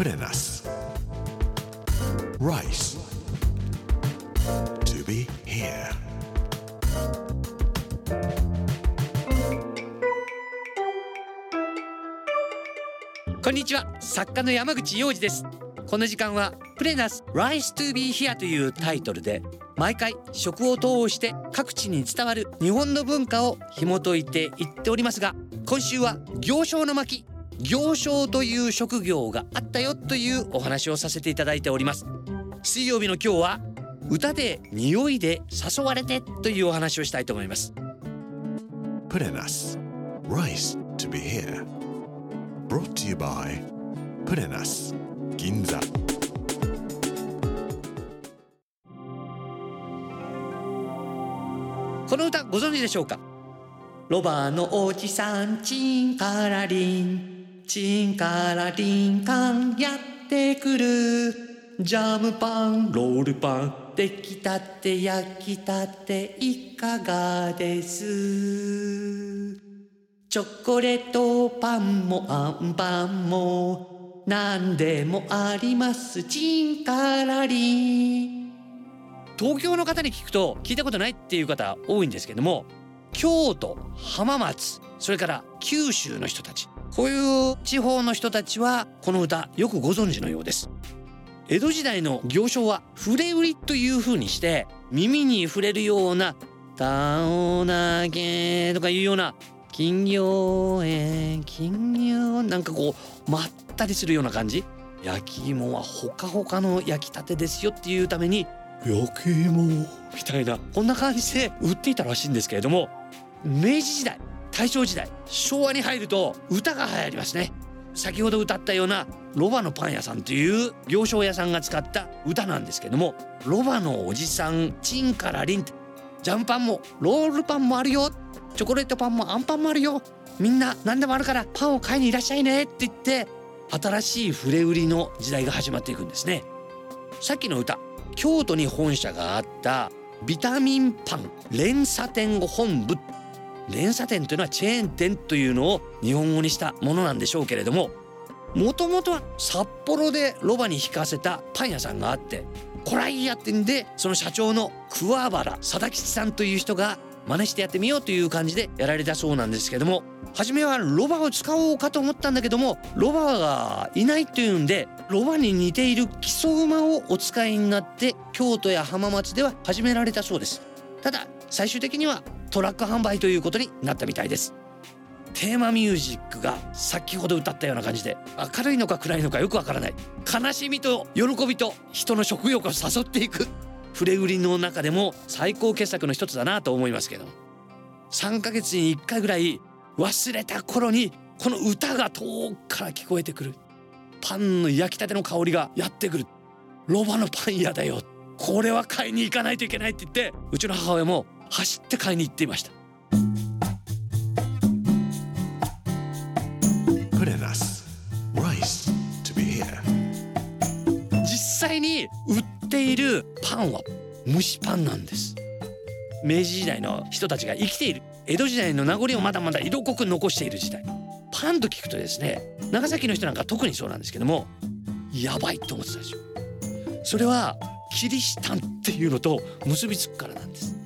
Put in us. Rice. To be here. こんにちは作家の山口洋二ですこの時間はプレナス Rise to be here というタイトルで毎回食を通して各地に伝わる日本の文化を紐解いていっておりますが今週は行商の巻行商という職業があったよというお話をさせていただいております水曜日の今日は歌で匂いで誘われてというお話をしたいと思います us. Rice to be here. Brought to you by in us. Ginza. この歌ご存知でしょうか？ロバのおじさんチンカラリンチンカラリンカンやってくる。ジャムパンロールパン出来たて焼きたていかがです。チョコレートパンもあんパンも何でもあります。チンカラリン。東京の方に聞くと聞いたことないっていう方多いんですけども京都浜松それから九州の人たち。こういう地方の人たちはこの歌よくご存知のようです。江戸時代の行商は触れ売りという風にして耳に触れるような「たおなげ」とかいうような「金魚園金魚」なんかこうまったりするような感じ。焼き芋はほかほかの焼きたてですよっていうために焼き芋みたいなこんな感じで売っていたらしいんですけれども明治時代大正時代昭和に入ると歌が流行りますね。先ほど歌ったようなロバのパン屋さんという行商屋さんが使った歌なんですけどもロバのおじさんチンからリンってジャムパンもロールパンもあるよ。チョコレートパンもアンパンもあるよ。みんな何でもあるからパンを買いにいらっしゃいね。って言って新しい触れ売りの時代が始まっていくんですね。さっきの歌京都に本社があったビタミンパン連鎖店本部連鎖店というのはチェーン店というのを日本語にしたものなんでしょうけれどももともとは札幌でロバに引かせたパン屋さんがあってこらいやってんでその社長の桑原貞吉さんという人が真似してやってみようという感じでやられたそうなんですけども初めはロバを使おうかと思ったんだけどもロバがいないというんでロバに似ている基礎馬をお使いになって京都や浜松では始められたそうです。ただ最終的にはトラック販売ということになったみたいです。テーマミュージックが先ほど歌ったような感じで明るいのか暗いのかよくわからない。悲しみと喜びと人の食欲を誘っていく。触れ売りの中でも最高傑作の一つだなと思いますけど。3ヶ月に1回ぐらい忘れた頃にこの歌が遠くから聞こえてくる。パンの焼きたての香りがやってくる。ロバのパン屋だよ。これは買いに行かないといけないって言ってうちの母親も走って買いに行っていました.実際に売っているパンは蒸しパンなんです。明治時代の人たちが生きている。江戸時代の名残をまだまだ色濃く残している時代。パンと聞くとですね長崎の人なんか特にそうなんですけどもやばいと思ってたんですよそれはキリシタンっていうのと結びつくからなんです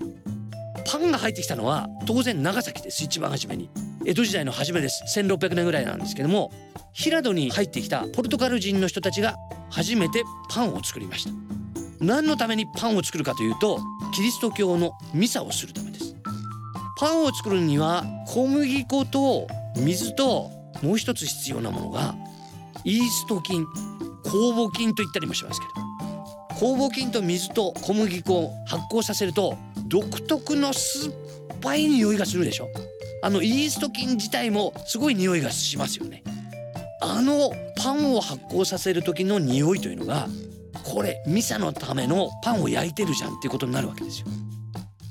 パンが入ってきたのは当然長崎です一番初めに。江戸時代の初めです。1600年ぐらいなんですけども平戸に入ってきたポルトガル人の人たちが初めてパンを作りました。何のためにパンを作るかというとキリスト教のミサをするためです。パンを作るには小麦粉と水ともう一つ必要なものがイースト菌酵母菌と言ったりもしますけど。酵母菌と水と小麦粉を発酵させると独特の酸っぱい匂いがするでしょ。あのイースト菌自体もすごい匂いがしますよね。あのパンを発酵させる時の匂いというのがこれミサのためのパンを焼いてるじゃんっていうことになるわけですよ。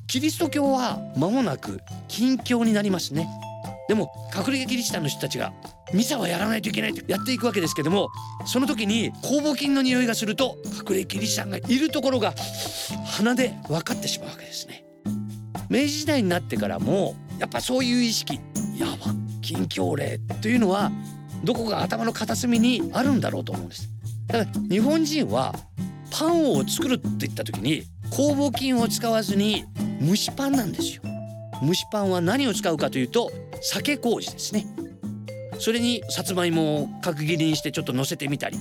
キリスト教は間もなく禁教になりますね。でも隠れ家キリシタンの人たちがミサはやらないといけないってやっていくわけですけどもその時に酵母菌の匂いがすると隠れキリシタンがいるところが鼻で分かってしまうわけですね。明治時代になってからもやっぱそういう意識やば禁教令というのはどこか頭の片隅にあるんだろうと思うんです。だから日本人はパンを作るって言った時に酵母菌を使わずに蒸しパンなんですよ。蒸しパンは何を使うかというと酒麹ですね。それにさつまいもを角切りにしてちょっと乗せてみたり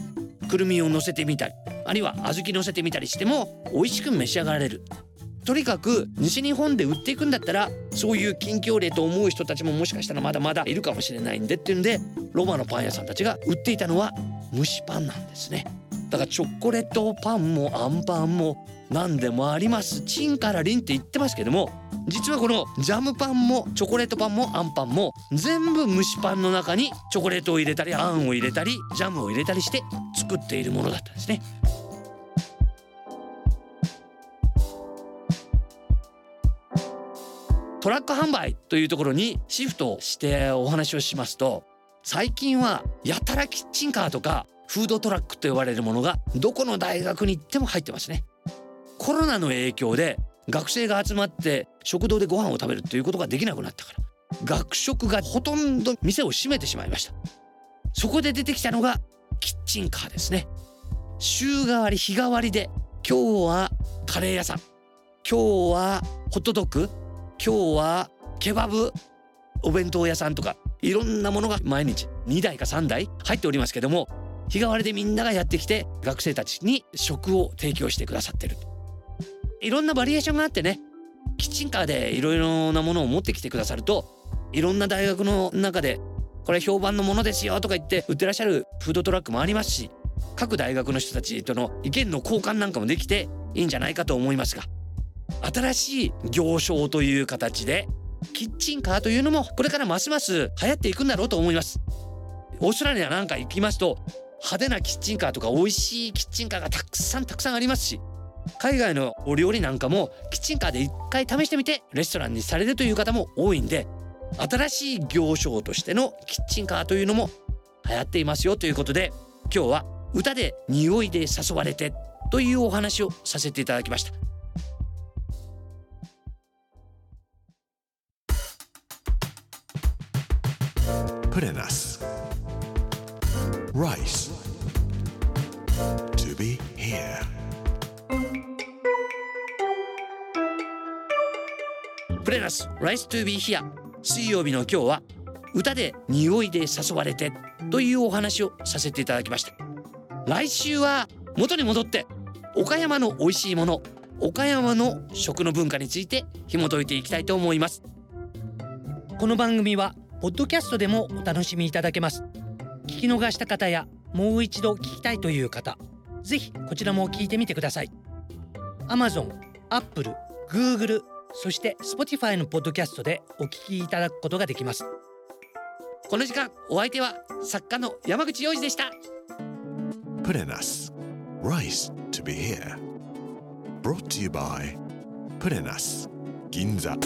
くるみを乗せてみたりあるいは小豆乗せてみたりしても美味しく召し上がられる。とにかく西日本で売っていくんだったらそういう近況例と思う人たちももしかしたらまだまだいるかもしれないんでっていうんでロマのパン屋さんたちが売っていたのは蒸しパンなんですね。だからチョコレートパンもあんパンも何でもあります。チンからリンって言ってますけども実はこのジャムパンもチョコレートパンもあんパンも全部蒸しパンの中にチョコレートを入れたりあんを入れたりジャムを入れたりして作っているものだったんですね。トラック販売というところにシフトしてお話をしますと最近はやたらキッチンカーとかフードトラックと呼ばれるものがどこの大学に行っても入ってますね。コロナの影響で学生が集まって食堂でご飯を食べるということができなくなったから学食がほとんど店を閉めてしまいました。そこで出てきたのがキッチンカーですね。週替わり日替わりで今日はカレー屋さん。今日はホットドッグ。今日はケバブお弁当屋さんとかいろんなものが毎日2台か3台入っておりますけども日替わりでみんながやってきて学生たちに食を提供してくださってる。いろんなバリエーションがあってね。キッチンカーでいろいろなものを持ってきてくださるといろんな大学の中でこれ評判のものですよとか言って売ってらっしゃるフードトラックもありますし各大学の人たちとの意見の交換なんかもできていいんじゃないかと思いますが新しい行商という形でキッチンカーというのもこれからますます流行っていくんだろうと思います。オーストラリアなんか行きますと派手なキッチンカーとか美味しいキッチンカーがたくさんたくさんありますし海外のお料理なんかもキッチンカーで一回試してみてレストランにされるという方も多いんで新しい行商としてのキッチンカーというのも流行っていますよということで今日は歌で匂いで誘われてというお話をさせていただきました Put in us. Rice. To be here. レナス Rice to be here. 水曜日の今日は歌で匂いで誘われてというお話をさせていただきました。来週は元に戻って岡山の美味しいもの岡山の食の文化について紐解いていきたいと思います。この番組はポッドキャストでもお楽しみいただけます。聞き逃した方やもう一度聞きたいという方ぜひこちらも聞いてみてください。Amazon、Apple、Google そして Spotify のポッドキャストでお聞きいただくことができます。この時間お相手は作家の山口洋二でした。プレナス、Rice to be here。Brought to you by プレナス、銀座。